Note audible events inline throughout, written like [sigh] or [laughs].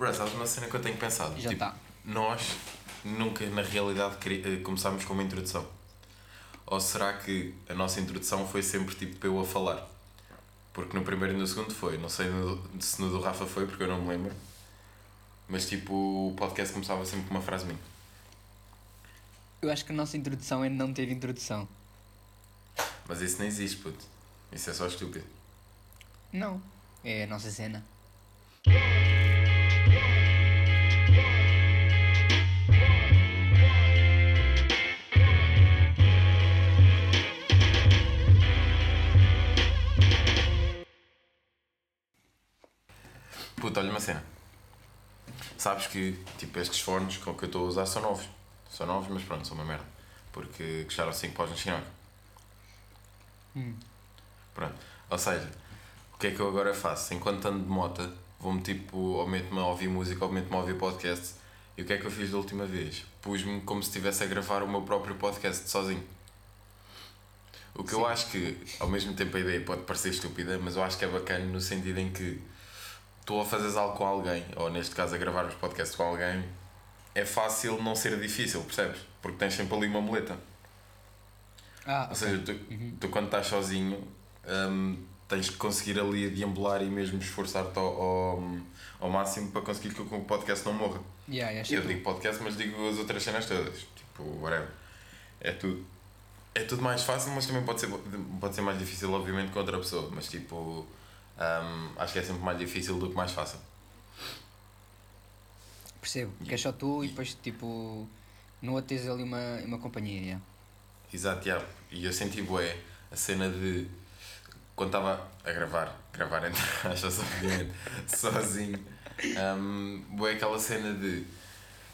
Bro, sabes uma cena que eu tenho pensado? Já Tipo, tá. Nós nunca, na realidade, eh, começámos com uma introdução. Ou será que a nossa introdução foi sempre tipo eu a falar? Porque no primeiro e no segundo foi. Não sei se no do Rafa foi, porque eu não me lembro. Mas tipo, o podcast começava sempre com uma frase minha. Eu acho que a nossa introdução é não ter introdução. Mas isso não existe, puto. Isso é só estúpido. Não. É a nossa cena. Olha uma cena. Sabes que, tipo, estes com que eu estou a usar são novos. São novos, mas pronto, são uma merda. Porque custaram 5 paus na China. Hum. Pronto. Ou seja, o que é que eu agora faço? Enquanto ando de moto, vou-me tipo, ou meto-me a ouvir música, ou meto-me a ouvir podcast. E o que é que eu fiz da última vez? Pus-me como se estivesse a gravar o meu próprio podcast sozinho. O que eu Sim. acho que, ao mesmo tempo, a ideia pode parecer estúpida, mas eu acho que é bacana no sentido em que tu a fazeres algo com alguém, ou neste caso a gravar os podcasts com alguém, é fácil não ser difícil, percebes? Porque tens sempre ali uma muleta. Ah, Ou seja, tu, tu quando estás sozinho hum, tens que conseguir ali deambular e mesmo esforçar-te ao, ao, ao máximo para conseguir que o podcast não morra. yeah, yeah, Eu digo podcast, mas digo as outras cenas todas. Tipo, whatever. É tudo. É tudo mais fácil, mas também pode ser, pode ser mais difícil, obviamente, com outra pessoa. Mas tipo, hum, acho que é sempre mais difícil do que mais fácil. Percebo. Que é só tu e depois, tipo, no outro tens ali uma, uma companhia. Yeah. Exato, yeah. e eu senti bué a cena de quando estava a gravar, gravar entre [laughs] aspas, obviamente, [laughs] sozinho, um, bué aquela cena de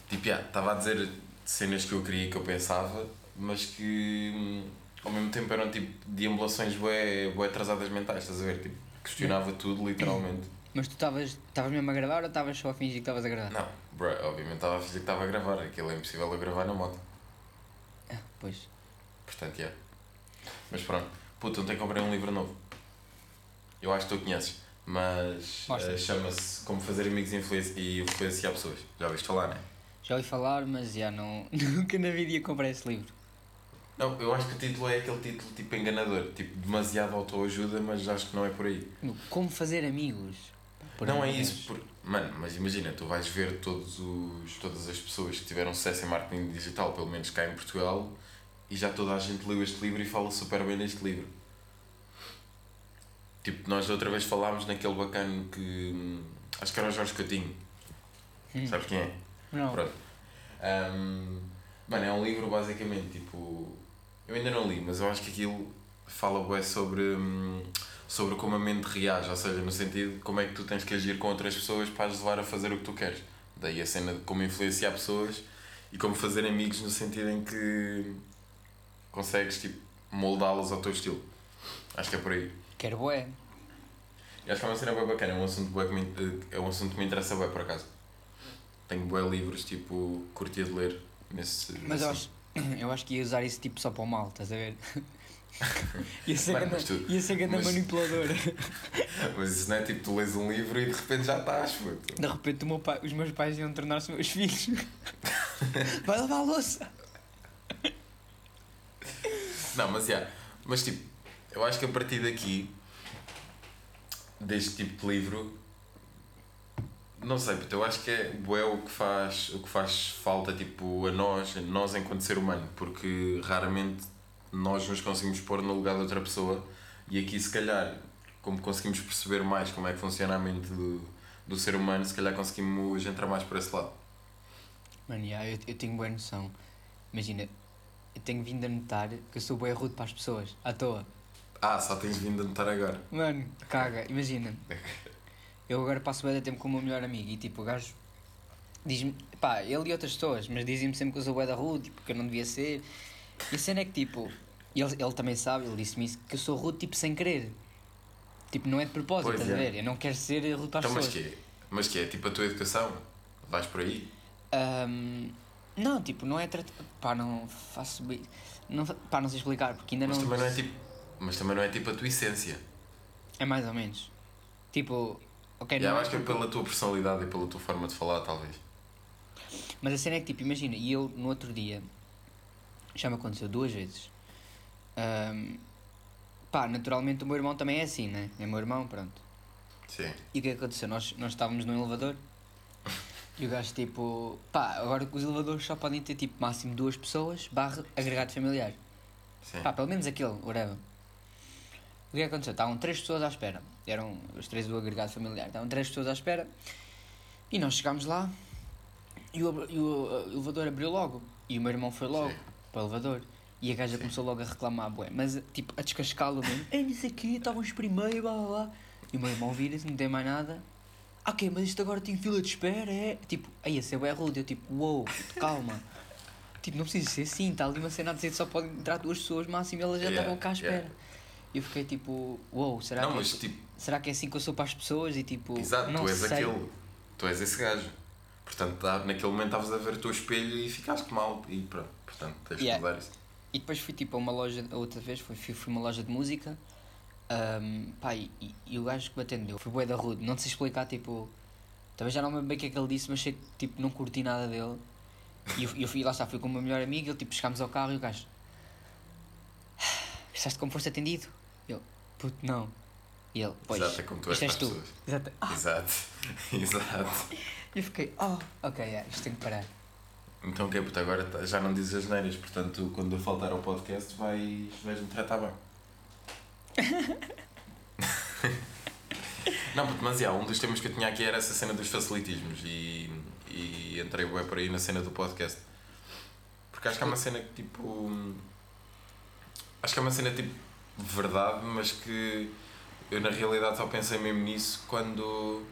tipo, yeah, estava a dizer cenas que eu queria que eu pensava, mas que hum, ao mesmo tempo eram tipo deambulações bué, bué atrasadas mentais, estás a ver? Tipo, questionava tudo literalmente. Mas tu estavas mesmo a gravar ou estavas só a fingir que estavas a gravar? Não, bro, obviamente estava a fingir que estava a gravar, aquilo é impossível eu gravar na moto. Ah, pois. Portanto, é. Mas pronto. Puta, ontem comprei um livro novo. Eu acho que tu conheces. Mas eh, chama-se Como Fazer Amigos e Influenci- e Influenciar Pessoas. Já ouviste falar, não é? Já ouvi falar, mas já não. [laughs] Nunca na vida ia comprar esse livro. Não, eu acho que o título é aquele título tipo enganador. Tipo, demasiado autoajuda, mas acho que não é por aí. Como fazer amigos. Por não é isso. Por... Mano, mas imagina, tu vais ver todos os, todas as pessoas que tiveram sucesso em marketing digital, pelo menos cá em Portugal, e já toda a gente leu este livro e fala super bem deste livro. Tipo, nós outra vez falámos naquele bacana que. Acho que era o Jorge Coutinho. Hum. Sabes quem é? Não. Pronto. Um, mano, é um livro basicamente tipo. Eu ainda não li, mas eu acho que aquilo fala bué sobre, hum, sobre como a mente reage, ou seja, no sentido de como é que tu tens que agir com outras pessoas para as levar a fazer o que tu queres. Daí a cena de como influenciar pessoas e como fazer amigos no sentido em que consegues tipo, moldá-los ao teu estilo. Acho que é por aí. Quero bué. E acho que é uma cena bem bacana, é um assunto, bué que me, é um assunto que me interessa bem por acaso. Tenho bué livros, tipo, curtia de ler nesse. Mas eu nesse- acho, [coughs] eu acho que ia usar isso tipo só para o mal, estás a ver? [laughs] ia ser Mano, ganda, tu- ia ser ganda mas- manipulador. [laughs] Mas isso não é tipo, tu lês um livro e de repente já estás, puto. De repente meu pai- os meus pais iam tornar-se meus filhos. [laughs] Vai lavar a louça. Não, mas já. Mas tipo, eu acho que a partir daqui, deste tipo de livro, não sei, puto, eu acho que é bué o que faz, o que faz falta tipo, a nós, nós enquanto ser humano, porque raramente nós nos conseguimos pôr no lugar de outra pessoa e aqui se calhar, como conseguimos perceber mais como é que funciona a mente do, do ser humano, se calhar conseguimos entrar mais por esse lado. Mano, yeah, eu, eu tenho boa noção. Imagina, eu tenho vindo a notar que eu sou bem rude para as pessoas, à toa. Ah, só tens vindo a notar agora. Mano, caga, imagina. [laughs] Eu agora passo bem tempo com o meu melhor amigo e tipo, o gajo diz-me, pá, ele e outras pessoas, mas dizem-me sempre que eu sou bué da rude, tipo, que eu não devia ser. E a cena é que tipo, ele, ele também sabe, ele disse-me isso, que eu sou rude tipo sem querer. Tipo, não é de propósito, Pois estás a é. ver? Eu não quero ser rude para as Então, mas pessoas. que é? Mas que é? Tipo a tua educação? Vais por aí? Ahm, não, tipo, não é tratar. Pá, não faço. Não, pá, não sei explicar, porque ainda Mas não. também não é tipo. Mas também não é tipo a tua essência. É mais ou menos. Tipo, Ok, Yeah, não eu é acho que é pela tua personalidade e pela tua forma de falar, talvez. Mas a cena é que, tipo, imagina, e eu no outro dia, já me aconteceu duas vezes. Ahm, pá, naturalmente o meu irmão também é assim, né? É meu irmão, pronto. Sim. E o que é que aconteceu? Nós, nós estávamos num elevador e o gajo, tipo, pá, agora os elevadores só podem ter, tipo, máximo duas pessoas, barra agregado familiar. Sim. Pá, pelo menos aquele, whatever. O que é que aconteceu? Estavam três pessoas à espera. Eram os três do agregado familiar. Estavam três pessoas à espera. E nós chegámos lá e o, e o, elevador abriu logo. E o meu irmão foi logo Sim. para o elevador. E a gaja Sim. começou logo a reclamar, bué. Mas, tipo, a descascá-lo mesmo. [laughs] Ei, não sei o quê, estávamos primeiro, blá blá blá. E o meu irmão vira-se, não tem mais nada. Ah, ok, mas isto agora tem fila de espera, é? Tipo, aí a ser bué rude. Eu, tipo, uou, calma. [laughs] Tipo, não precisa ser assim, está ali uma cena a dizer que só podem entrar duas pessoas máximo e elas já Yeah, estavam cá à espera. yeah. Eu fiquei tipo, uou, wow, será, Não, que mas é, tipo, será que é assim que eu sou para as pessoas? E tipo, exato, não tu és sei. aquele. Tu és esse gajo. Portanto, naquele momento estavas a ver o teu espelho e ficaste mal. E pronto, portanto, tens de Yeah. mudar isso. E depois fui tipo a uma loja, a outra vez, fui, fui, uma loja de música. pá, e, e- o gajo que me atendeu foi bué da rude, não sei explicar, tipo, também já não me lembro bem o que é que ele disse, mas sei que tipo, não curti nada dele. E eu, eu fui, lá está, fui com o meu melhor amigo, ele tipo, chegámos ao carro e o gajo, gostaste como foste atendido? Puto, não. E ele, pois, Exato, é como tu és para as tu. pessoas. Exato. Ah, Exato. [laughs] Exato. E eu fiquei, oh, ok, é, isto tem que parar. Então, ok, puto, agora tá- já não dizes as neiras, portanto, quando eu faltar ao podcast, vais, vais-me tratar bem. [laughs] não, puto, mas já, um dos temas que eu tinha aqui era essa cena dos facilitismos e, e entrei bem por aí na cena do podcast. Porque acho que é uma cena que tipo. Acho que é uma cena tipo verdade, mas que eu na realidade só pensei mesmo nisso quando.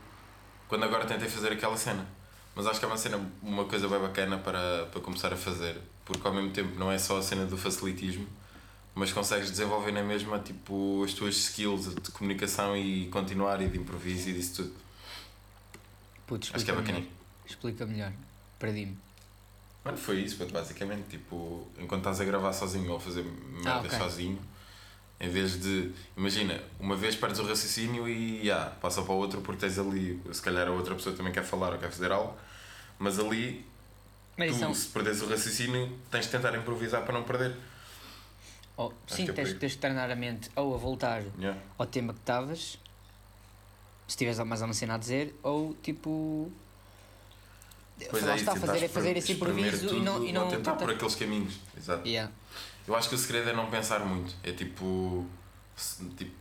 quando agora tentei fazer aquela cena. Mas acho que é uma cena, uma coisa bem bacana para, para começar a fazer, porque ao mesmo tempo não é só a cena do facilitismo, mas consegues desenvolver na mesma tipo as tuas skills de comunicação e continuar e de improviso e disso tudo. Puto, Acho que é explica bacana. melhor. Explica melhor. Perdi-me. Mano, foi isso, basicamente, tipo, enquanto estás a gravar sozinho ou a fazer merda ok. sozinho, em vez de, imagina, uma vez perdes o raciocínio e já, passa para o outro porque tens ali, se calhar a outra pessoa também quer falar ou quer fazer algo, mas ali, Mas tu, isso é se perdes o raciocínio, tens de tentar improvisar para não perder. Oh, sim, é tens, tens de treinar a mente ou a voltar Yeah. ao tema que estavas, se tiveres mais alguma cena a dizer, ou tipo. Pois é, está, isso, fazer, tentares fazer esse improviso e não. E não tentar- por aqueles caminhos. Exato. Yeah. Eu acho que o segredo é não pensar muito. É tipo. tipo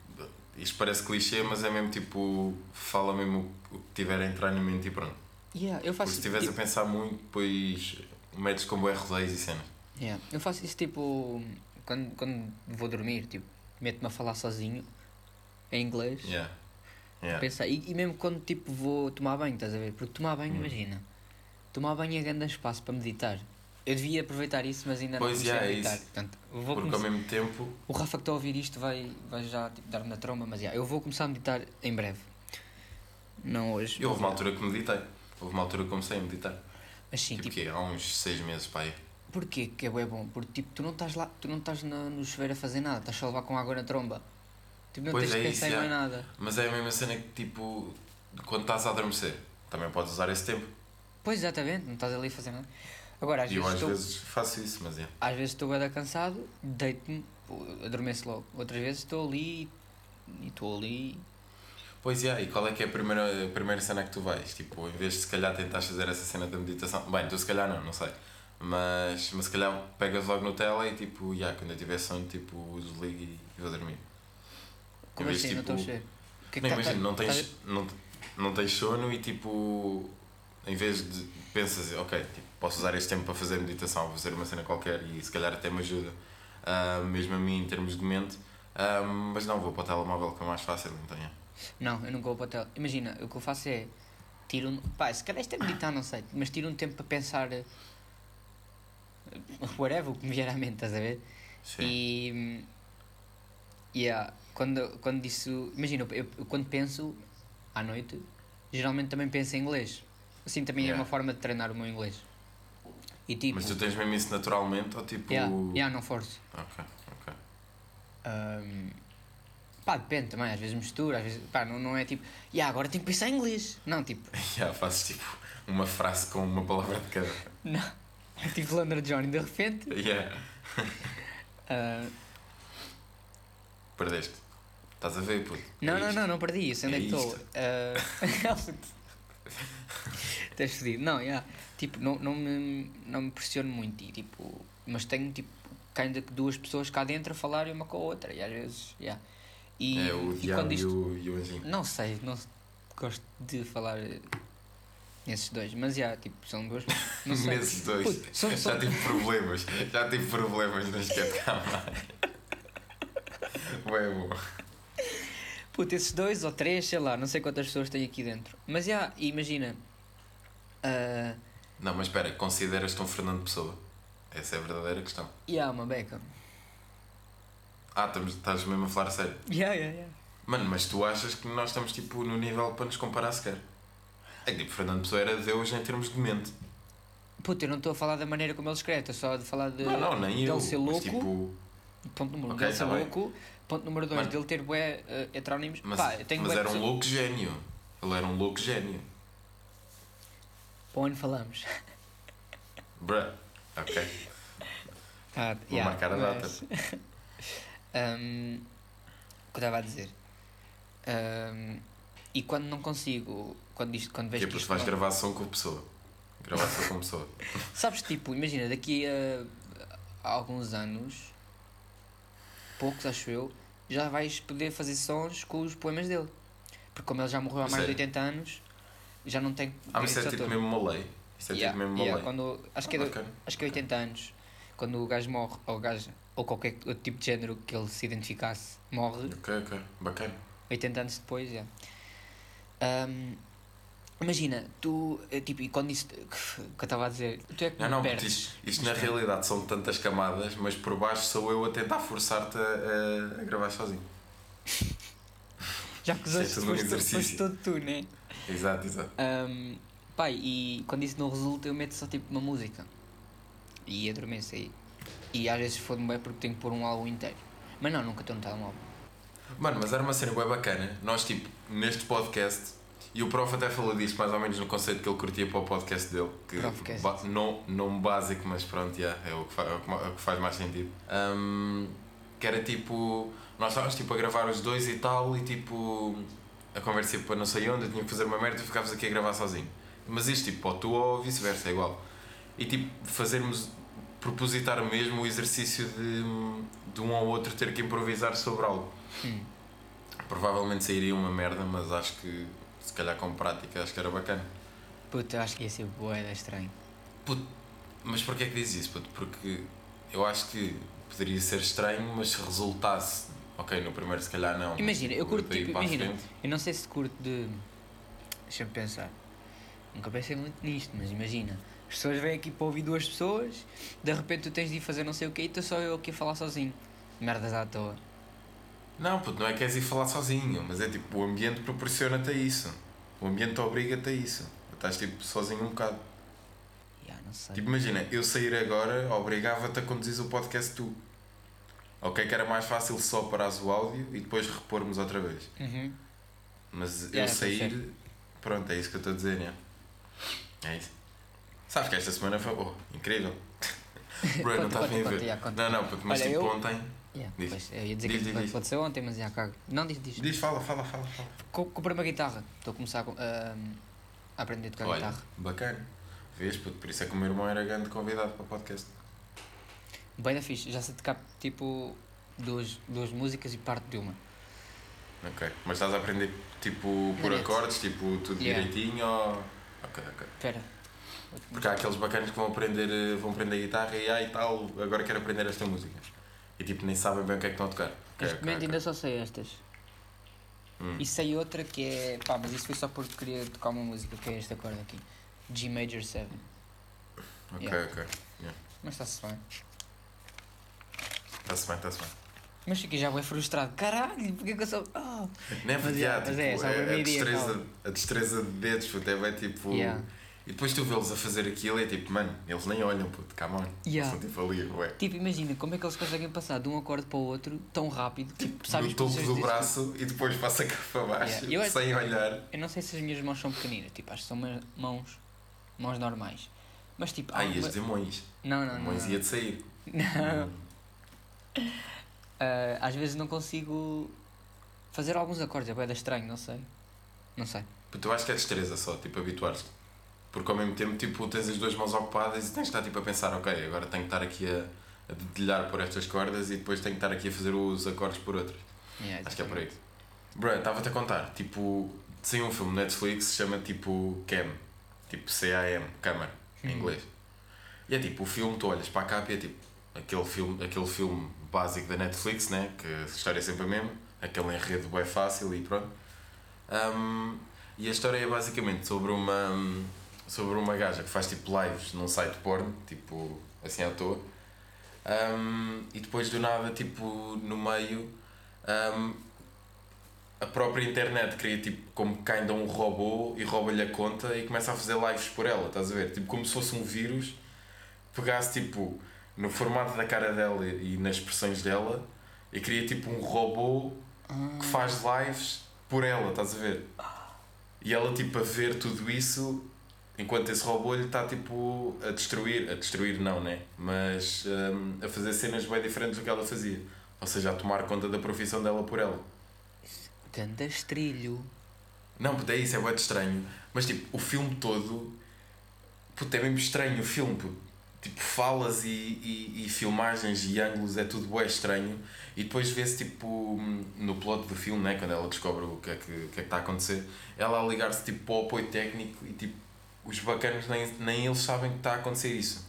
isto parece clichê, mas é mesmo tipo. Fala mesmo o que tiver a entrar na mente e pronto. Yeah, eu Porque faço se estiveres a tipo, pensar muito, depois metes com bué rodeios e cenas. yeah, eu faço isso tipo quando, quando vou dormir, tipo, meto-me a falar sozinho em inglês. Yeah. Yeah. Pensar, e, e mesmo quando tipo vou tomar banho, estás a ver? Porque tomar banho, Hum. imagina, tomar banho é grande espaço para meditar. Eu devia aproveitar isso, mas ainda Pois, não a é meditar. isso. Portanto, Porque ao começar- mesmo tempo. O Rafa que está a ouvir isto vai, vai já tipo, dar-me na tromba, mas yeah, eu vou começar a meditar em breve. Não hoje. Eu houve uma altura que meditei. Houve uma altura que comecei a meditar. Mas sim, Tipo, tipo, quê? Há uns seis meses, pai. porquê que é bom? Porque tipo, tu não estás lá, tu não estás na, no chuveiro a fazer nada, estás só a levar com água na tromba. Tipo, não Pois tens é de isso, pensar em mais yeah. nada. Mas é a mesma cena que tipo. Quando estás a adormecer, também podes usar esse tempo. Pois exatamente, não estás ali a fazer nada. Agora, às E eu vezes às estou. vezes faço isso, mas é. Às vezes estou bem cansado, deito-me, adormeço logo. Outras vezes estou ali e estou ali. Pois é, e qual é que é a primeira, a primeira cena que tu vais? Tipo, em vez de se calhar tentares fazer essa cena da meditação, bem, tu se calhar não, não sei. Mas, mas se calhar pegas logo no tela e tipo, já, quando eu tiver sono, tipo, desligo e vou dormir. Como vez, assim? não estou a tipo, ver. O que é que Não, imagina, tá- não tá- tens, não, não tens sono e tipo, em vez de pensas, ok, tipo, posso usar este tempo para fazer meditação, vou fazer uma cena qualquer e se calhar até me ajuda, ah, mesmo a mim em termos de mente, ah, mas não, vou para o telemóvel que é mais fácil, então é. Não, eu nunca vou para o hotel. Imagina, o que eu faço é. Tiro um. Pá, se calhar isto é meditar, não sei. Mas tiro um tempo para pensar. eh, Whatever, o que me vier à mente, estás a ver? Sim. E. Yeah, quando, quando isso. Imagina, eu, eu quando penso à noite, geralmente também penso em inglês. Assim também é Yeah. uma forma de treinar o meu inglês. E tipo. Mas tu tens mesmo isso naturalmente ou tipo. Yeah, yeah, não forço. Ok, ok. Ahm, Pá, depende também, às vezes mistura, às vezes. Pá, não, não é tipo. E yeah, agora tenho que pensar em inglês. Não, tipo. [laughs] Já fazes tipo uma frase com uma palavra de cada. Não. É tipo Londra Johnny, de repente. Yeah. ah, Perdeste. Estás a ver, puto? não, É não, não, não perdi isso. Onde é, [laughs] É que [laughs] estou? Ah, Estás fodido. Não, yeah. Tipo, não, não, me, não me pressiono muito. E, tipo, mas tenho tipo ainda duas pessoas cá dentro a falarem uma com a outra. E às vezes. Yeah. E, É o e quando e isto. o, e o Anjinho. Não sei, não gosto de falar nesses dois, mas já, tipo, são duas. [laughs] Não sei. Nesses dois. Puto, são- são- Já tive problemas. Já tive problemas nas de cama. Ué, bom. Puto, esses dois ou três, sei lá, não sei quantas pessoas têm aqui dentro. Mas já, imagina. ah, Não, mas espera, consideras-te um Fernando Pessoa? Essa é a verdadeira questão. E há uma beca. Ah, estamos, estás mesmo a falar a sério. Yeah, yeah, yeah. Mano, mas tu achas que nós estamos tipo no nível para nos comparar sequer? É que tipo, Fernando Pessoa era Deus em termos de mente. Puta, eu não estou a falar da maneira como ele escreve, estou só a falar de, Não, não, nem eu. ser mas, louco. tipo, Ponto número um, Ok, dele ser tá bem. louco. Ponto número dois, Mano. dele ter bué uh, heterónimos. mas, Pá, mas era um louco gênio. Ele era um louco gênio. Para onde falamos? Bruh. Ok. Ah, Vou marcar a data. Ahm, [laughs] o que eu estava a dizer? Ahm, e quando não consigo, quando, isto, quando Que vejo é que porque isto vais não- gravar som com a pessoa. Gravar som com a pessoa. [laughs] Sabes, tipo, imagina, daqui a, a alguns anos, poucos acho eu, já vais poder fazer sons com os poemas dele. Porque como ele já morreu há mais de Sério? 80 anos, já não tem Ah, mas isso é tipo mesmo uma lei. Isso é Yeah, tipo mesmo uma yeah, lei. quando, acho, que é, bacana. acho que é 80 anos, quando o gajo morre, ou o gajo, ou qualquer outro tipo de género que ele se identificasse, morre, Ok, ok. Bacana. 80 anos depois, já. Ahm, imagina, tu, eh, tipo, e quando isso, que eu estava a dizer, tu é que Não, não, porque perdes. isto, isto na realidade são tantas camadas, mas por baixo sou eu a tentar forçar-te a, a- a gravar sozinho. [laughs] Já Isso é foste, foste todo tu, né? Exato, exato. Um, pai, e quando isso não resulta, eu meto só tipo uma música. E adormeço aí. E às vezes for-me bem porque tenho que pôr um álbum inteiro. Mas não, nunca estou no telemóvel. Mano, mas era uma cena bem bacana. Nós, tipo, neste podcast, e o prof até falou disto mais ou menos no conceito que ele curtia para o podcast dele. Que ba não, não básico, mas pronto, yeah, é, o que fa- é é o que faz mais sentido. Um, que era tipo. Nós estávamos tipo a gravar os dois e tal, e tipo. A conversa ia para não sei onde, eu tinha que fazer uma merda e ficavas aqui a gravar sozinho. Mas isto, tipo, ou tu ou vice-versa, é igual. E tipo, fazermos. propositar mesmo o exercício de, de um ou outro ter que improvisar sobre algo. Hum. Provavelmente sairia uma merda, mas acho que se calhar com prática acho que era bacana. Puta, eu acho que ia ser boa, estranho. Puto, mas porquê é que diz isso? Puto? Porque eu acho que poderia ser estranho, mas se resultasse, ok, no primeiro se calhar não. Imagina, eu curto, tipo, imagina, eu não sei se curto de. Deixa-me pensar. Nunca pensei muito nisto, mas imagina. As pessoas vêm aqui para ouvir duas pessoas, de repente tu tens de ir fazer não sei o que e estou só eu aqui a falar sozinho. Merdas à toa. Não, puto, não é que queres ir falar sozinho, mas é tipo, o ambiente proporciona-te a isso. O ambiente obriga-te a isso. Estás tipo sozinho um bocado. Sei. Tipo, imagina, eu sair agora obrigava-te a conduzir o podcast tu. Ok, que era mais fácil só parares o áudio e depois repormos outra vez. Uhum. Mas eu estou sair, pronto, é isso que eu estou a dizer, né? É isso. Sabes que esta semana foi oh, incrível. [laughs] Bro, não estás a ver. conta. Não, não, mas Olha, tipo eu- ontem. Yeah, Diz. pois, eu ia dizer Diz, que diz, ontem, mas já cago. Não, diz, diz. Diz, fala, fala, fala, fala. Co- Comprei uma guitarra. Estou a começar a, a- a aprender a tocar Olha, guitarra. bacana. Vês, puto, por isso é que o meu irmão era grande convidado para o podcast. Bem da fixe. Já sei tocar tipo duas, duas músicas e parte de uma. Ok. Mas estás a aprender tipo por acordes, tipo tudo Yeah. direitinho ou. Ok, ok. Espera. Porque há aqueles bacanas que vão aprender, eh, vão aprender guitarra e e tal, agora quero aprender esta música. E tipo nem sabem bem o que é que estão a tocar. Ok, Neste ok, momento ok. ainda só sei estas. Hum. E sei outra que é. Pá, mas isso foi só porque queria tocar uma música, que é este acorde aqui. G Major 7. Ok, Yeah. ok. Mas está-se bem. Está-se bem, está-se bem. Mas fiquei já bem frustrado. Caralho, porque que eu sou. Oh. Não é Mas porque é, tipo, é, só a a, primeira a, ideia, destreza, a destreza de dedos, puto, é bem tipo. Yeah. E depois tu vê-los a fazer aquilo e é tipo, mano, eles nem olham, puto, come on. Yeah. São tipo ali, ué. Tipo, imagina como é que eles conseguem passar de um acorde para o outro tão rápido. Tipo, sabes no topo do disso? braço e depois passa cá para baixo, Yeah. Eu- sem olhar. Eu não sei se as minhas mãos são pequeninas, tipo, acho que são mãos, mãos normais. Mas tipo, Ah, ias uma- dizer. Não, não, não. Não. ia de sair. [laughs] Não. Ah, às vezes não consigo fazer alguns acordes, é bem estranho, não sei. Não sei. Eu acho que é destreza só, tipo, habituar-te. Porque ao mesmo tempo, tipo, tens as duas mãos ocupadas e tens de estar tipo a pensar, ok, agora tenho que estar aqui a, a dedilhar por estas cordas e depois tenho que estar aqui a fazer os acordes por outras. Yeah, Acho que é por aí. Bro, estava-te a contar, tipo, saiu um filme no Netflix que se chama tipo Cam, tipo C-A-M, Câmara, em Hum. inglês. E é tipo, o filme, tu olhas para a capa e é tipo, aquele filme, aquele filme básico da Netflix, né? Que a história é sempre a mesma, aquele enredo é fácil e pronto. Um, e a história é basicamente sobre uma, sobre uma gaja que faz tipo lives num site porno, tipo, assim à toa. Um, e depois do nada, tipo, no meio, um, a própria internet cria tipo como que ainda um robô e rouba-lhe a conta e começa a fazer lives por ela, estás a ver? Tipo, como se fosse um vírus, pegasse tipo no formato da cara dela e nas expressões dela e cria tipo um robô que faz lives por ela, estás a ver? E ela tipo a ver tudo isso enquanto esse robô lhe está tipo a destruir, a destruir não, né? Mas hum, a fazer cenas bem diferentes do que ela fazia. Ou seja, a tomar conta da profissão dela por ela. Ganda estrilho. Não, puto, é isso, é de estranho. Mas tipo, o filme todo. Puto, é mesmo estranho o filme, puto. Tipo, falas e, e, e filmagens e ângulos é tudo bué estranho. E depois vê-se tipo no plot do filme, né? Quando ela descobre o que é que, o que, é que está a acontecer, ela a ligar-se tipo para o apoio técnico e tipo, os bacanos nem, nem eles sabem que está a acontecer isso.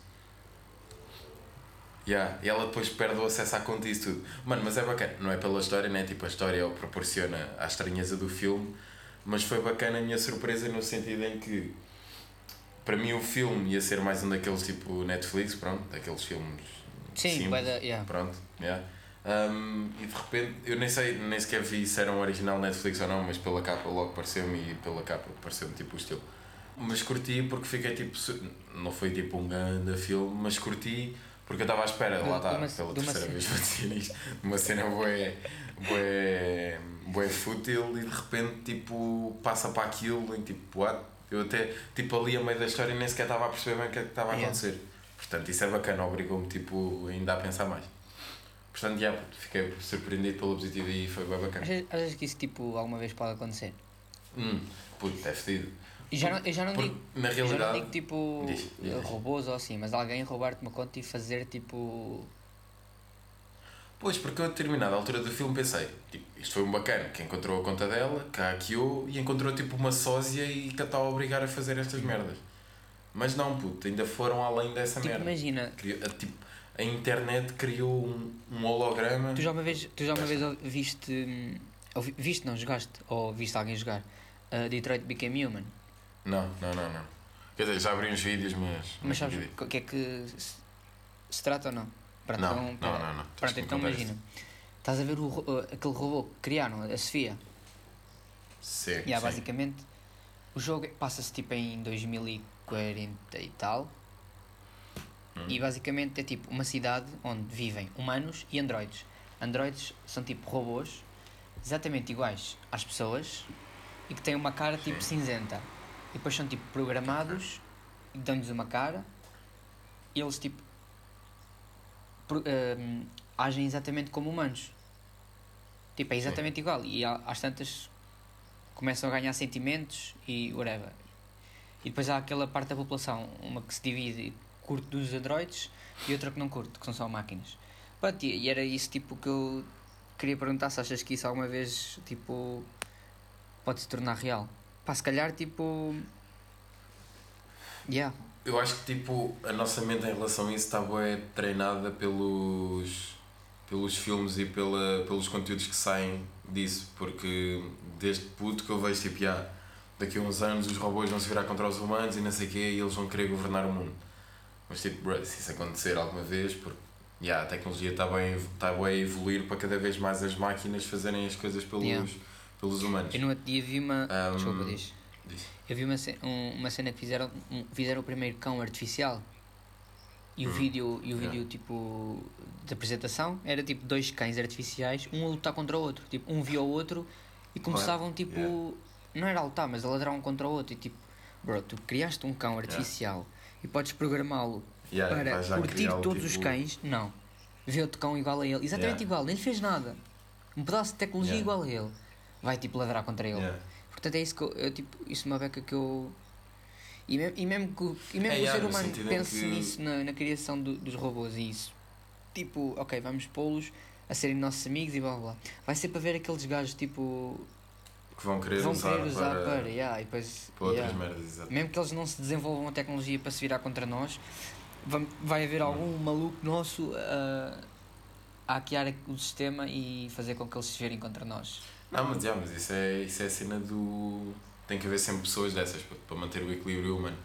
Yeah. E ela depois perde o acesso à conta e isso tudo. Mano, mas é bacana, não é pela história, né? Tipo, a história proporciona a estranheza do filme, mas foi bacana a minha surpresa no sentido em que para mim o filme ia ser mais um daqueles tipo Netflix, pronto, daqueles filmes Sim, simples, da- yeah. pronto, yeah. Um, e de repente, eu nem sei, nem sequer vi se era um original Netflix ou não, mas pela capa logo pareceu-me e pela capa pareceu-me tipo o estilo. Mas curti porque fiquei tipo, não foi tipo um grande filme, mas curti porque eu estava à espera, lá está, pela terceira vez [laughs] vou dizer isto, uma cena bué, bué, bué fútil e de repente tipo passa para aquilo e tipo, what? Eu até tipo ali a meio da história nem sequer estava a perceber bem o que é que estava a Yeah. acontecer. Portanto, isso é bacana, obrigou-me tipo, ainda a pensar mais. Portanto, já, fiquei surpreendido pelo positivo e foi bem bacana. Achas, achas que isso tipo alguma vez pode acontecer? Hum, puto, é fedido. E já não, eu já não Porque, digo. na eu já não realidade, digo tipo diz, diz. robôs ou assim, mas alguém roubar-te uma conta e fazer tipo. Pois, porque eu a determinada altura do filme pensei, tipo, isto foi um bacana, que encontrou a conta dela, que hackeou e encontrou tipo uma sósia e que a está a obrigar a fazer estas merdas. Mas não, puto, ainda foram além dessa Tipo, merda. imagina, Criou- a, tipo, a internet criou um, um holograma. tu já uma vez, tu já uma vez viste. hum, viste, não, jogaste? Ou viste alguém jogar? Uh, Detroit Became Human. Não, não, não, não. Quer dizer, já abri uns vídeos, mas. Mas sabes vi. o que é que se, se trata ou não? Pronto, Não, então, não, não, não. Pronto, então imagina. Estás a ver o, uh, aquele robô que criaram, a Sofia. Sim, Yeah, sim. basicamente, o jogo passa-se tipo em 2040 e tal. Hum. E basicamente é tipo uma cidade onde vivem humanos e androides. Androides são tipo robôs exatamente iguais às pessoas e que têm uma cara tipo Sim. cinzenta. E depois são tipo programados e dão-lhes uma cara e eles tipo hum, agem exatamente como humanos. Tipo, é exatamente igual. E às tantas começam a ganhar sentimentos e whatever. E depois há aquela parte da população, uma que se divide curte dos androides e outra que não curte, que são só máquinas. Pronto, e e era isso tipo que eu queria perguntar se achas que isso alguma vez tipo pode se tornar real. Pá, se calhar tipo. Yeah. Eu acho que tipo, a nossa mente em relação a isso está bué treinada pelos, pelos filmes e pela, pelos conteúdos que saem disso, porque desde puto que eu vejo tipo, já, daqui a uns anos os robôs vão se virar contra os humanos e não sei o quê e eles vão querer governar o mundo. Mas tipo, bro, se isso acontecer alguma vez, porque já, a tecnologia está bem, está bem a evoluir para cada vez mais as máquinas fazerem as coisas pelos, Yeah. pelos humanos. Eu no outro dia vi uma. Um, Desculpa, diz. Eu vi uma cena, uma cena que fizeram, um- fizeram o primeiro cão artificial e o Hum, vídeo, e o yeah. vídeo tipo de apresentação era tipo dois cães artificiais, um a lutar contra o outro. Tipo, um via o outro e começavam tipo. yeah. Não era a lutar, mas a ladrar um contra o outro. E tipo, bro, tu criaste um cão artificial e podes programá-lo Yeah, para curtir todos os tipo, cães. Não. Vê outro cão igual a ele. Exatamente Yeah. igual, nem fez nada. Um pedaço de tecnologia Yeah. igual a ele. Vai tipo ladrar contra ele. Portanto, é isso que eu, eu, tipo, isso é uma beca que eu. E mesmo, e mesmo que, e mesmo É, que o ser no humano pense que- nisso na, na criação do- dos robôs e isso, tipo, ok, vamos pô-los a serem nossos amigos e blá blá blá. Vai ser para ver aqueles gajos tipo. Que vão querer vão usar, querer usar para, para. yeah, e depois, para outras yeah. merdas. Mesmo que eles não se desenvolvam a tecnologia para se virar contra nós, vai, vai haver algum maluco nosso a, a hackear o sistema e fazer com que eles se virem contra nós. Não, mas, yeah, mas isso, é, isso é a cena do. Tem que haver sempre pessoas dessas para, para manter o equilíbrio humano.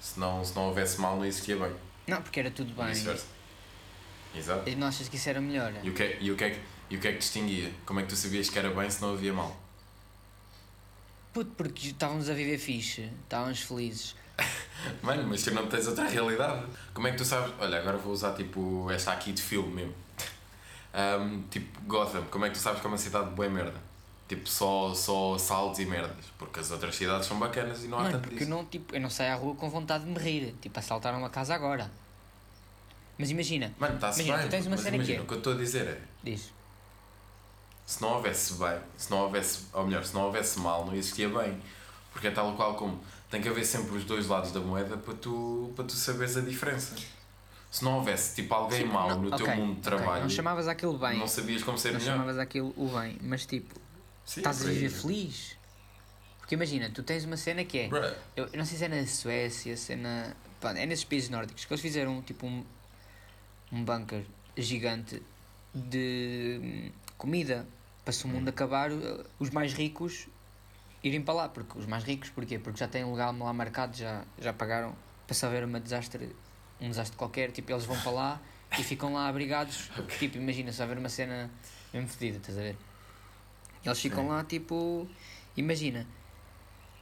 Se não, se não houvesse mal, não existia bem. Não, porque era tudo bem. vice-versa. Exato. E não achas que isso era melhor? E o, que é, e, o que é, que- e o que é que distinguia? Como é que tu sabias que era bem se não havia mal? Puto, porque estávamos a viver fixe, estávamos felizes. [laughs] Mano, mas tu não tens outra realidade. Como é que tu sabes? Olha, agora vou usar tipo esta aqui de filme mesmo. Ahm, tipo Gotham, como é que tu sabes que é uma cidade de boa merda? Tipo só, só assaltos e merdas. Porque as outras cidades são bacanas e não há Mano, tanto porque eu disso. não, tipo, eu não saio à rua com vontade de me rir. Tipo, assaltaram uma casa agora. Mas imagina, Mano, está-se bem, tu tens uma mas que imagina, é- o que eu estou a dizer é diz. se não houvesse bem, se não houvesse, ou melhor, se não houvesse mal, não existia bem. Porque é tal qual como tem que haver sempre os dois lados da moeda para tu, para tu saberes a diferença. Se não houvesse tipo alguém Sim, mau não, no teu ok, mundo de trabalho, Não chamavas aquilo bem. não sabias como ser Não melhor. chamavas aquilo o bem. Mas tipo, Sim, estás a viver feliz. Porque imagina, tu tens uma cena que é. Bruh, Eu, não sei se é na Suécia, se é na. pá, é nesses países nórdicos que eles fizeram tipo um, um bunker gigante de hum, comida para se o mundo acabar, uh, os mais ricos irem para lá. Porque os mais ricos, porquê? Porque já têm um lugar lá marcado, já, já pagaram para se haver uma desastre, um desastre qualquer, tipo, eles vão para lá e ficam lá abrigados. [laughs] Tipo, imagina se houver uma cena mesmo fedida, estás a ver? Eles ficam Sim. lá tipo. Imagina.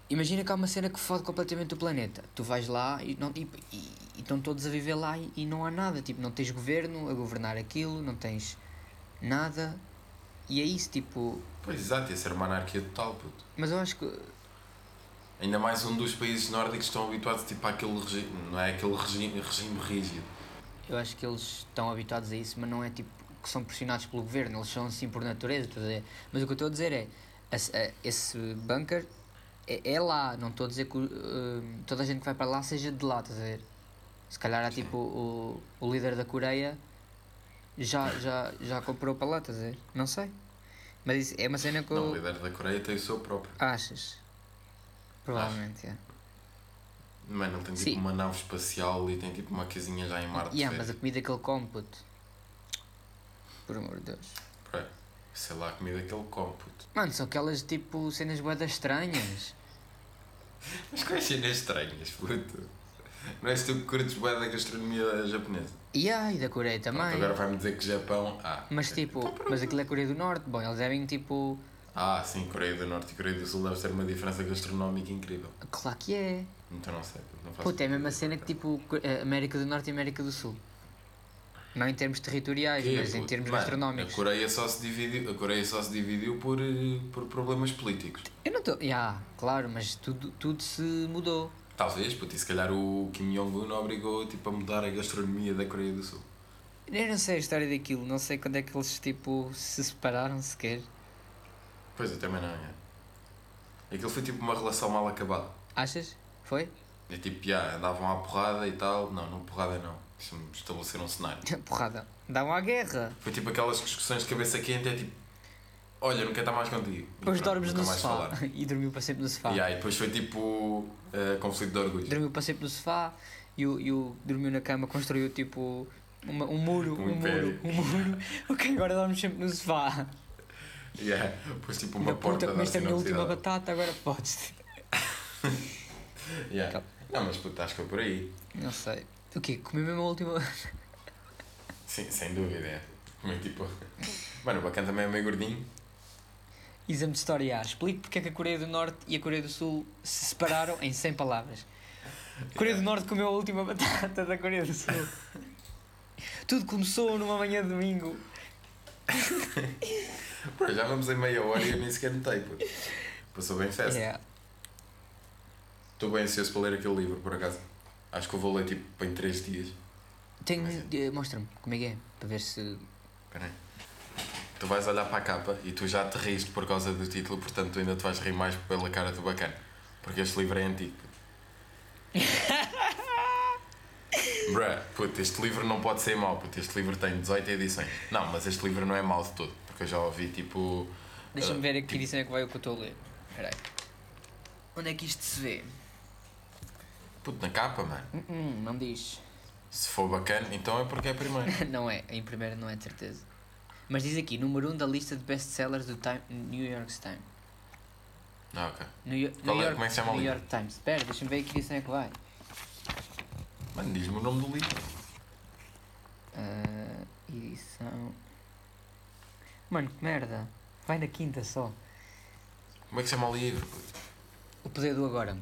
Imagina que há uma cena que fode completamente o planeta. Tu vais lá e, não, e, e- e estão todos a viver lá e, e não há nada. Tipo, não tens governo a governar aquilo, não tens nada. E é isso, tipo. Pois exato, ia ser uma anarquia total, puto. Mas eu acho que. Ainda mais um dos países nórdicos que estão habituados tipo, àquele regime, não é aquele regime, regime rígido. Eu acho que eles estão habituados a isso, mas não é tipo que são pressionados pelo governo, eles são assim por natureza. Mas o que eu estou a dizer é: esse, esse bunker é, é lá, não estou a dizer que uh, toda a gente que vai para lá seja de lá, estás a ver? Se calhar há tipo o, o líder da Coreia já, já, já comprou para lá, estás a ver? Não sei. Mas isso é uma cena que Não, eu. o líder da Coreia tem o seu próprio. Achas? Provavelmente, é. Mano, ele tem tipo Sim. uma nave espacial e tem tipo uma casinha já em Marte. Yeah, mas a comida que ele come, puto. Por amor de Deus. Pera, Sei lá a comida que ele come, puto. Mano, são aquelas tipo cenas boedas estranhas. [laughs] Mas quais cenas estranhas, puto? Não és tu que curtes bem da gastronomia japonesa? E ai, da Coreia Pronto, também. agora vai-me dizer que Japão. Ah, Mas tipo, Então, pronto. mas aquilo é Coreia do Norte. Bom, eles devem tipo. Ah, sim, Coreia do Norte e Coreia do Sul deve ter uma diferença gastronómica incrível. Claro que é. Então não sei, não faço Puta, é a mesma cena que tipo eh, América do Norte e América do Sul. Não em termos territoriais, Que, mas em termos Mano, gastronómicos. A Coreia só se dividiu, a Coreia só se dividiu por, eh, por problemas políticos. Eu não estou. Ya, claro, mas tudo, tudo se mudou. Talvez, puto, e se calhar o Kim Jong-un obrigou tipo, a mudar a gastronomia da Coreia do Sul. Eu não sei a história daquilo, não sei quando é que eles tipo se separaram sequer. Pois, eu também não, é. Aquilo foi tipo uma relação mal acabada. Achas? Foi? É tipo, já, andavam à porrada e tal. Não, não porrada não. Deixa-me estabelecer um cenário. [laughs] Porrada. Dá uma guerra. Foi tipo aquelas discussões de cabeça quente, é tipo, olha, não quero estar mais contigo. E Depois dormes no mais sofá. [laughs] E dormiu para sempre no sofá. E aí, depois foi tipo eh, conflito de orgulho. dormiu para sempre no sofá e o, e o dormiu na cama, construiu tipo uma- um muro, Um um, muro, império. um muro. [laughs] Ok, agora dormes sempre no sofá. [laughs] Yeah. Depois tipo uma Na porta puta, comeste a minha última batata, agora podes. [laughs] Yeah. Não, mas puto, acho que foi por aí. Não sei. O quê? Comi mesmo a última. [laughs] Sim, sem dúvida. É. Mas tipo. Mano, o bacana também é meio gordinho. Exame de História A. Explique porque é que a Coreia do Norte e a Coreia do Sul se separaram em 100 palavras. A Coreia do Norte comeu a última batata da Coreia do Sul. Tudo começou numa manhã de domingo. Pô, já vamos em meia hora e eu nem sequer notei, pô. Passou bem festa. É. Estou bem ansioso para ler aquele livro, por acaso. Acho que eu vou ler tipo em 3 dias. Tenho. Mas eh, Mostra-me como é que é. Para ver se. Espera aí. Tu vais olhar para a capa e tu já te riste por causa do título, portanto tu ainda te vais rir mais pela cara do bacana. Porque este livro é antigo. [laughs] Bruh, puto, este livro não pode ser mau, puto, este livro tem 18 edições. Não, mas este livro não é mau de todo, porque eu já ouvi tipo. Deixa-me ah, ver a que edição é que vai o que eu estou a ler. Espera aí. Onde é que isto se vê? Puto, na capa, mano. Hum, hum, não diz. Se for bacana, então é porque é primeiro. [laughs] não é, em primeiro não é de certeza. Mas diz aqui, número 1 um da lista de best-sellers do Time, New York Times. Ah, ok. New, Yo- Qual New é? York, Como é que se chama New? York Times. Espera, deixa-me ver que edição é que vai. Mano, diz-me o nome do livro. Ah, edição... Mano, que merda. Vai na quinta só. Como é que se chama o livro? O Poder do Agora.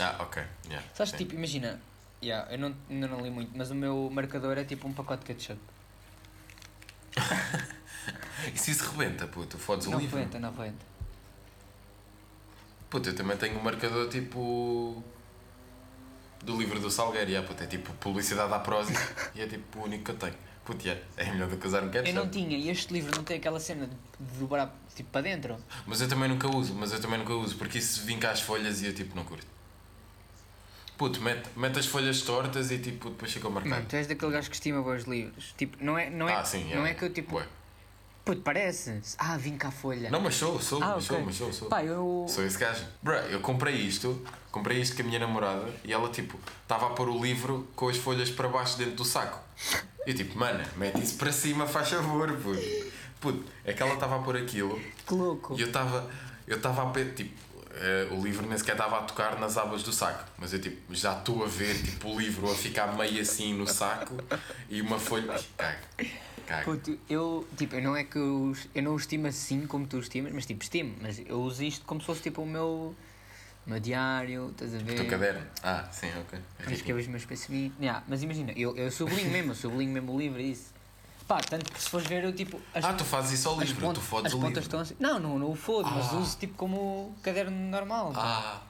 Ah, ok. Yeah, Sabes, sim. tipo, imagina... Yeah, eu não, ainda não li muito, mas o meu marcador é tipo um pacote de ketchup. [laughs] E se isso rebenta, puto? Fodes o Não livro? aguenta, não aguenta. Puto, eu também tenho um marcador tipo. do livro do Salgueiro, yeah, puto, é tipo publicidade à prosa [laughs] e é tipo o único que eu tenho. Puto, yeah, é melhor do que usar um ketchup. Eu não tinha, e este livro não tem aquela cena de dobrar tipo para dentro. Mas eu também nunca uso, mas eu também nunca uso, porque isso vinca as folhas e eu tipo não curto. Puto, mete, mete as folhas tortas e tipo depois fica marcado. tu és daquele gajo que estima bons livros. Tipo, não é, não é, ah, sim, não é que eu tipo. Ué. Puto, parece. Ah, vim cá a folha. Não, mas sou, sou, ah, mas sou, ok. mas sou, sou. Pá, eu. Sou esse gajo. Bruh, eu comprei isto, comprei isto com a minha namorada e ela tipo, estava a pôr o livro com as folhas para baixo dentro do saco. Eu tipo, mana, mete isso para cima, faz favor, puto. Puto, é que ela estava a pôr aquilo Que louco. e eu estava, eu estava a pé, tipo, eh, o livro nem sequer estava a tocar nas abas do saco, mas eu tipo, já estou a ver tipo, o livro a ficar meio assim no saco e uma folha. Caga, caga. Puto, eu, tipo, eu não é que eu, eu não o estimo assim como tu estimas, mas tipo, estimo, mas eu uso isto como se fosse tipo o meu, o meu diário, estás a ver? O teu caderno? Ah, sim, ok. Para escrever os meus pensamentos. Yeah, mas imagina, eu, eu sublinho mesmo, eu sublinho mesmo o livro e isso. Pá, tanto que se fores ver, eu tipo. As, Ah, tu fazes isso ao livro, tu pontas, fodes as o livro. estão assim. Não, não, não o fodo, mas Ah. uso tipo como caderno normal. Ah.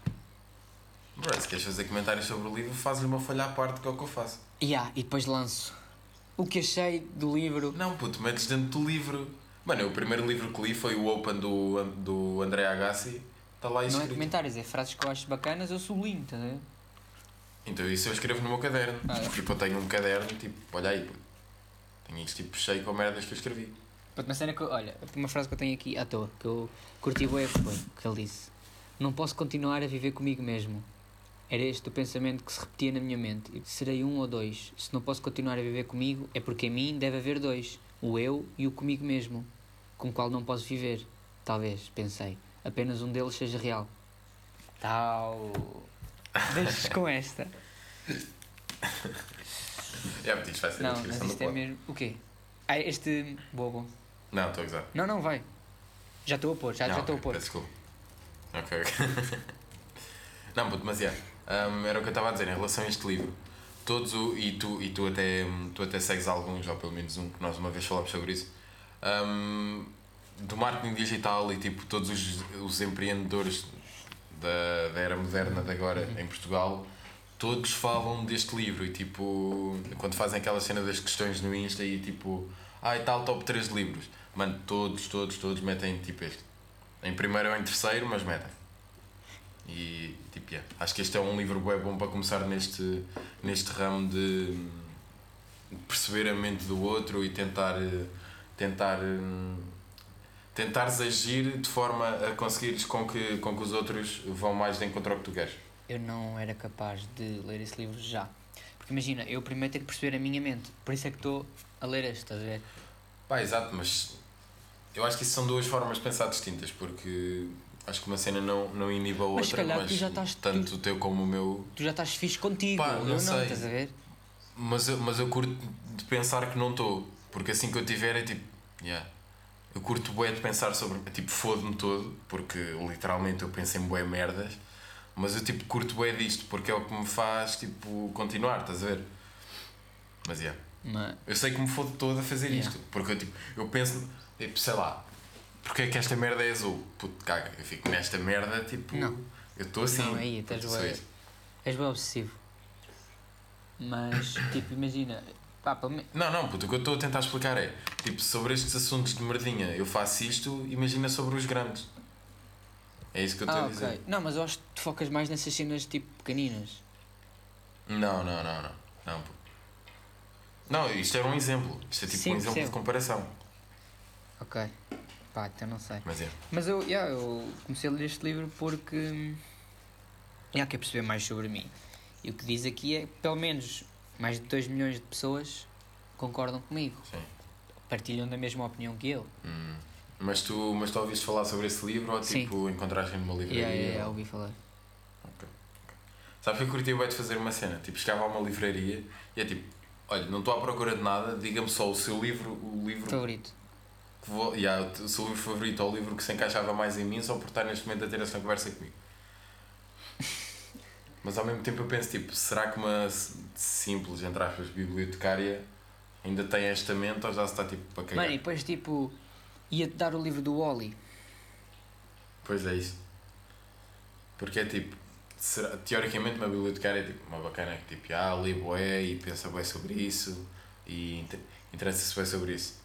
Bro, se queres fazer comentários sobre o livro, faz-lhe uma folha à parte que é o que eu faço. Yeah, e depois lanço o que achei do livro. Não, puto, metes dentro do livro. Mano, o primeiro livro que li foi o Open do, do André Agassi. Está lá Não é escrito. comentários, é frases que eu acho bacanas, eu sublinho, estás a ver? então isso eu escrevo no meu caderno. Ah, é? Tipo, eu tenho um caderno, tipo, olha aí, puto. Tenho isto tipo cheio com merdas que eu escrevi. Puto, Uma cena que eu, olha, uma frase que eu tenho aqui à toa, que eu curti bué foi, que ele disse. Não posso continuar a viver comigo mesmo. Era este o pensamento que se repetia na minha mente. Serei um ou dois. Se não posso continuar a viver comigo, é porque em mim deve haver dois. O eu e o comigo mesmo. Com o qual não posso viver. Talvez, pensei. Apenas um deles seja real. Tal. Deixes com esta. [laughs] É, puto, isto vai ser a Não, mas do isto é mesmo. O quê? Ah, este. Bobo. Não, estou a gozar. Não, não, vai. Já estou a pôr, já estou a ok, pôr. Desculpa. Ok, ok. [laughs] Não, mas é. Hum, era o que eu estava a dizer em relação a este livro. Todos o. E tu, e tu, até, tu até segues alguns, ou pelo menos um, que nós uma vez falámos sobre isso. hum, do marketing digital e tipo todos os, os empreendedores da, da era moderna de agora em Portugal todos falam deste livro e tipo quando fazem aquela cena das questões no Insta e tipo ah e tal top 3 de livros mano todos todos todos metem tipo este em primeiro ou em terceiro mas metem e tipo yeah. acho que este é um livro bem bom para começar neste neste ramo de perceber a mente do outro e tentar eh, tentar hum, tentares agir de forma a conseguires com que, com que os outros vão mais de encontro ao que tu queres. Eu não era capaz de ler esse livro já. Porque imagina, eu primeiro tenho que perceber a minha mente. Por isso é que estou a ler este, estás a ver? Pá, exato, mas eu acho que isso são duas formas de pensar distintas, porque acho que uma cena não, não inibe a outra, Mas se calhar mas tu já estás- tanto tu- o teu como o meu. Tu já estás fixe contigo, Pá, não não, sei. estás a ver? Mas eu, mas eu curto de pensar que não estou, porque assim que eu tiver é tipo, yeah, eu curto bué de pensar sobre. Tipo, fodo-me todo, porque literalmente eu penso em bué merdas, mas eu tipo curto bué disto, porque é o que me faz tipo continuar, estás a ver? Mas é. Yeah. Mas, Eu sei que me fodo todo a fazer Yeah. isto, porque eu tipo, eu penso, tipo, sei lá, porque é que esta merda é azul? Puto, caga, eu fico nesta merda, tipo, Não. eu estou assim. Não, aí, estás isto. és bem obsessivo. Mas, tipo, imagina. Pá, pelo menos. Não, não, puto, o que eu estou a tentar explicar é, tipo, sobre estes assuntos de merdinha, eu faço isto, imagina sobre os grandes. É isso que eu estou Ah, a dizer. ok. Não, mas eu acho que te focas mais nessas cenas tipo pequeninas. Não, não, não, não. Não, pô. Não, isto era um exemplo. Isto é tipo Sim, um exemplo percebo. de comparação. Ok. Pá, então não sei. Mas é. Mas eu, yeah, eu comecei a ler este livro porque. hum, Yeah, quer perceber mais sobre mim. E o que diz aqui é que pelo menos mais de 2 milhões de pessoas concordam comigo. Sim. Partilham da mesma opinião que eu. Hum. Mas tu, mas tu ouviste falar sobre esse livro ou Sim. tipo encontraste numa livraria? Yeah, yeah, ouvi falar. Ok. Sabes que eu curti bué de fazer uma cena? Tipo, chegava a uma livraria e é tipo, olha, não estou à procura de nada, diga-me só o seu livro, o livro Favorito. Que vou, yeah, o seu livro favorito ou o livro que se encaixava mais em mim só por estar neste momento a ter essa conversa comigo. [laughs] Mas ao mesmo tempo eu penso, tipo, será que uma simples, entre aspas, bibliotecária ainda tem esta mente ou já se está tipo para cagar? Mano, e depois tipo. Ia-te dar o livro do Wally. Pois é isso. Porque é tipo, será- teoricamente uma bibliotecária é tipo uma bacana que tipo, ah, lê bué e pensa bué sobre isso e inter- interessa-se bué sobre isso.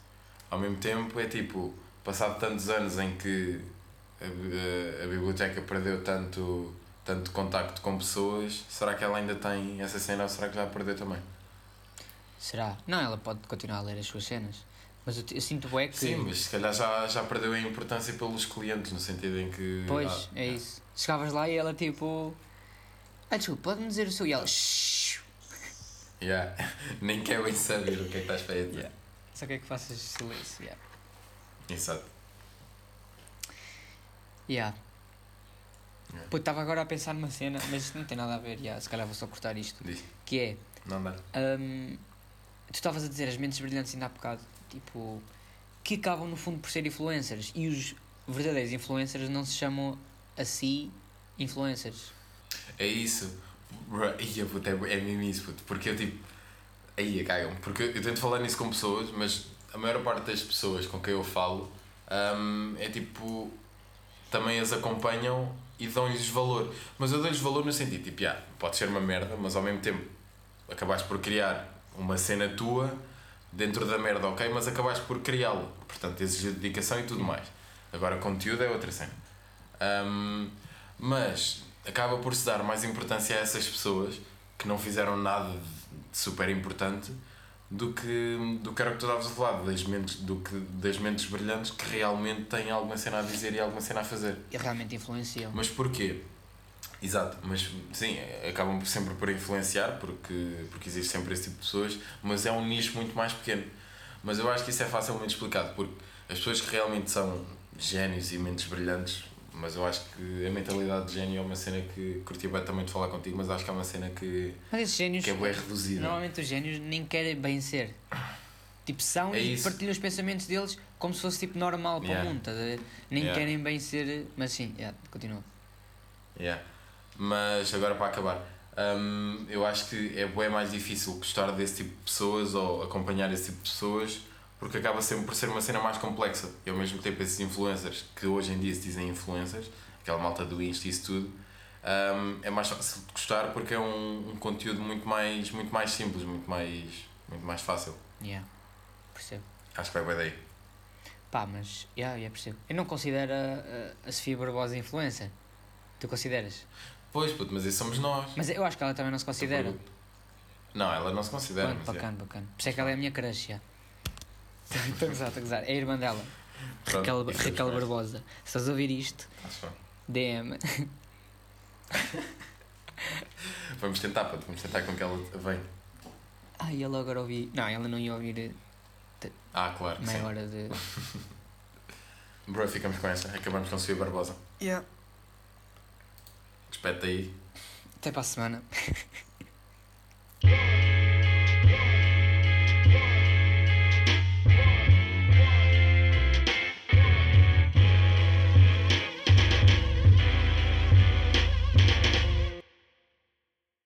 Ao mesmo tempo é tipo, passado tantos anos em que a, a- a biblioteca perdeu tanto, tanto contacto com pessoas, será que ela ainda tem essa cena ou será que já a perdeu também? Será? Não, ela pode continuar a ler as suas cenas. Mas eu, eu sinto bué que. Sim, mas se calhar já, já perdeu a importância pelos clientes, no sentido em que. Pois, ah, é isso. Chegavas lá e ela tipo. Ah, desculpa, pode-me dizer o seu. E ela. [laughs] Yeah. Nem quer bem saber o que é que estás a dizer. Yeah. Só quer que faças silêncio. Yeah. Exato. Yeah. Yeah. Pô, estava agora a pensar numa cena, mas isto não tem nada a ver. Yeah, se calhar vou só cortar isto. Diz. Que é. Não dá. hum, tu estavas a dizer as mentes brilhantes ainda há bocado. Tipo. Que acabam no fundo por ser influencers. E os verdadeiros influencers não se chamam a si influencers. É isso. Bro, ia, puto, é, é mesmo isso. Porque eu tipo. Aí, cagam. Porque eu tento falar nisso com pessoas, mas a maior parte das pessoas com quem eu falo hum, é tipo. Também as acompanham e dão-lhes valor. Mas eu dou-lhes valor no sentido, tipo, yeah, pode ser uma merda, mas ao mesmo tempo acabaste por criar uma cena tua dentro da merda, ok? Mas acabaste por criá-la. Portanto, exige dedicação e tudo mais. Agora, conteúdo é outra cena. Hum, mas acaba por se dar mais importância a essas pessoas que não fizeram nada de super importante do que, do que era o que tu estavas a falar, das mentes, do que, das mentes brilhantes que realmente têm alguma cena a dizer e alguma cena a fazer. E realmente influenciam. Mas porquê? Exato, mas sim, acabam sempre por influenciar porque, porque existe sempre esse tipo de pessoas, mas é um nicho muito mais pequeno. Mas eu acho que isso é facilmente explicado porque as pessoas que realmente são génios e mentes brilhantes, mas eu acho que a mentalidade de gênio é uma cena que curti bem também de falar contigo, mas acho que é uma cena que, Mas esses génios. que é bem reduzida. Normalmente os génios nem querem bem ser. Tipo, são É e isso. partilham os pensamentos deles como se fosse tipo normal para Yeah. o mundo, ver? Nem Yeah. querem bem ser. Mas sim, yeah, continua. Yeah. Mas agora para acabar, hum, eu acho que é bem mais difícil gostar desse tipo de pessoas ou acompanhar esse tipo de pessoas porque acaba sempre por ser uma cena mais complexa. E ao mesmo tempo esses influencers, que hoje em dia se dizem influencers, aquela malta do Insta e isso tudo, hum, é mais fácil de gostar porque é um, um conteúdo muito mais, muito mais simples, muito mais, muito mais fácil. Yeah. Percebo. Acho que vai bem daí. Pá, mas. Yeah, yeah, percebo. Eu não considero a, a, Sofia Barbosa influencer. Tu consideras? Pois, puto, mas isso somos nós. Mas eu acho que ela também não se considera. Não, ela não se considera. Pronto, é. bacana, bacana. Por isso é que ela é a minha crush, já. Estou a gozar, estou a gozar. É a irmã dela, Pronto, Raquel, é Raquel. Barbosa. Se estás a ouvir isto, Acho. DM. [laughs] Vamos tentar, puto, vamos tentar com que ela venha. Ai, ela agora ouvi. Não, ela não ia ouvir Ah, claro. meia sim. hora de. [laughs] Bro, ficamos com essa. Acabamos com a Sofia Barbosa. Yeah. Despete aí. Até para a semana. [laughs]